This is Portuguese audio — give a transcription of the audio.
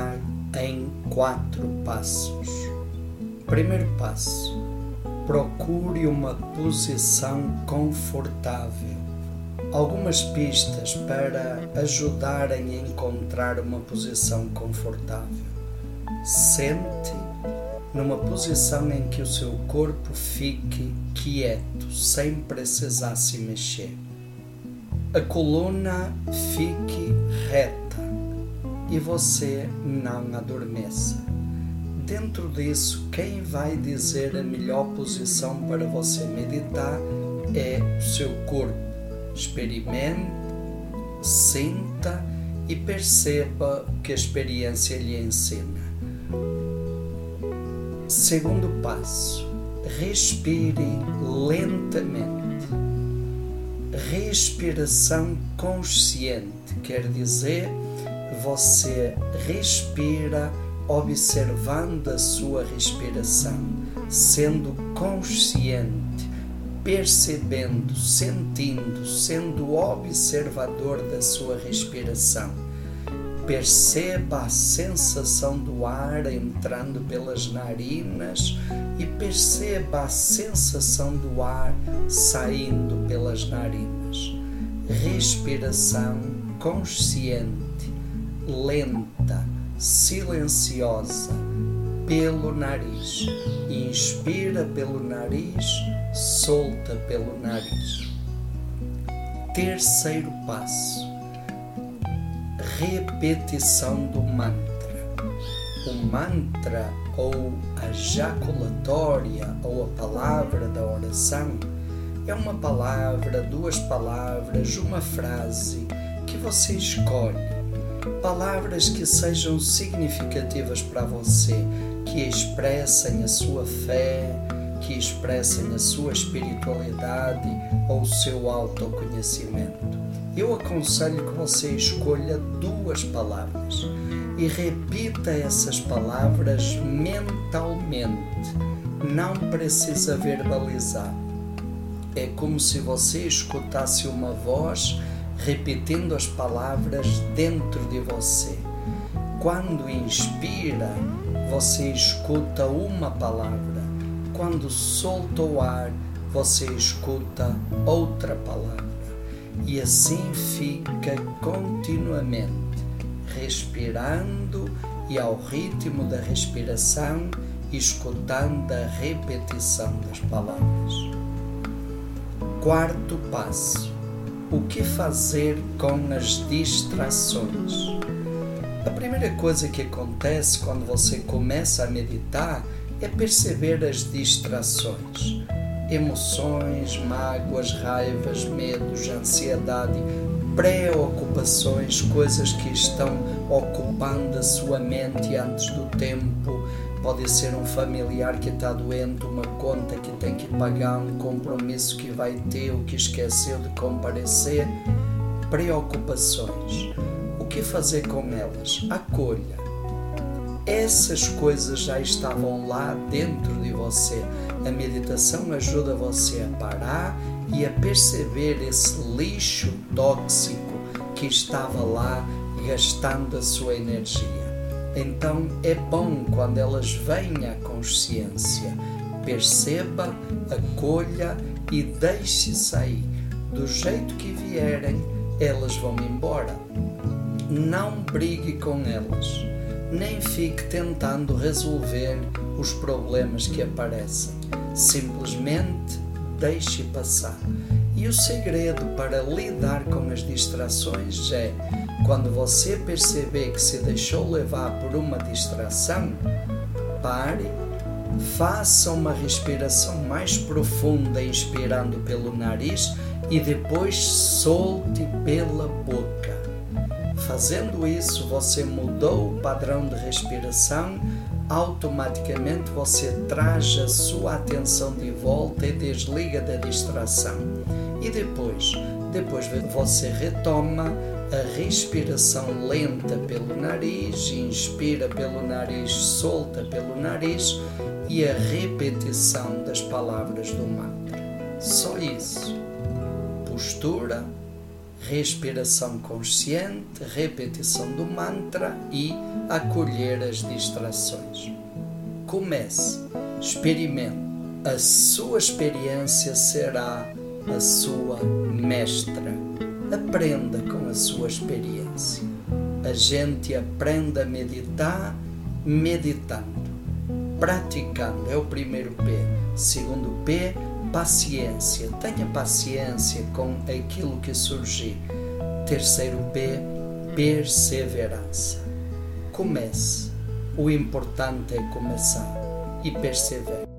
Meditar em quatro passos. Primeiro passo: procure uma posição confortável. Algumas pistas para ajudarem a encontrar uma posição confortável. Sente numa posição em que o seu corpo fique quieto, sem precisar se mexer. A coluna fique reta e você não adormeça. Dentro disso, quem vai dizer a melhor posição para você meditar é o seu corpo. Experimente, sinta e perceba o que a experiência lhe ensina. Segundo passo, respire lentamente. Respiração consciente quer dizer você respira observando a sua respiração, sendo consciente, percebendo, sentindo, sendo observador da sua respiração. Perceba a sensação do ar entrando pelas narinas e perceba a sensação do ar saindo pelas narinas. Respiração consciente lenta, silenciosa, pelo nariz. Inspira pelo nariz, solta pelo nariz. Terceiro passo: repetição do mantra. O mantra ou a jaculatória ou a palavra da oração é uma palavra, duas palavras, uma frase que você escolhe palavras que sejam significativas para você, que expressem a sua fé, que expressem a sua espiritualidade ou o seu autoconhecimento. Eu aconselho que você escolha duas palavras e repita essas palavras mentalmente. Não precisa verbalizar. É como se você escutasse uma voz repetindo as palavras dentro de você. Quando inspira, você escuta uma palavra. Quando solta o ar, você escuta outra palavra. E assim fica continuamente, respirando e ao ritmo da respiração, escutando a repetição das palavras. Quarto passo o que fazer com as distrações? A primeira coisa que acontece quando você começa a meditar é perceber as distrações. Emoções, mágoas, raivas, medos, ansiedade, preocupações, coisas que estão ocupando a sua mente antes do tempo, Pode ser um familiar que está doente, uma conta que tem que pagar, um compromisso que vai ter, o que esqueceu de comparecer. Preocupações. O que fazer com elas? Acolha. Essas coisas já estavam lá dentro de você. A meditação ajuda você a parar e a perceber esse lixo tóxico que estava lá gastando a sua energia. Então é bom quando elas vêm à consciência. Perceba, acolha e deixe sair. Do jeito que vierem, elas vão embora. Não brigue com elas, nem fique tentando resolver os problemas que aparecem. Simplesmente deixe passar. E o segredo para lidar com as distrações é quando você perceber que se deixou levar por uma distração, pare, faça uma respiração mais profunda, inspirando pelo nariz e depois solte pela boca. Fazendo isso, você mudou o padrão de respiração, automaticamente você traz a sua atenção de volta e desliga da distração. E depois, depois você retoma a respiração lenta pelo nariz, inspira pelo nariz, solta pelo nariz e a repetição das palavras do mantra. Só isso. Postura, respiração consciente, repetição do mantra e acolher as distrações. Comece, experimente. A sua experiência será a sua mestra. Aprenda com a sua experiência. A gente aprende a meditar meditando, praticando. É o primeiro P. Segundo P, paciência. Tenha paciência com aquilo que surgir. Terceiro P, perseverança. Comece. O importante é começar e perseverar.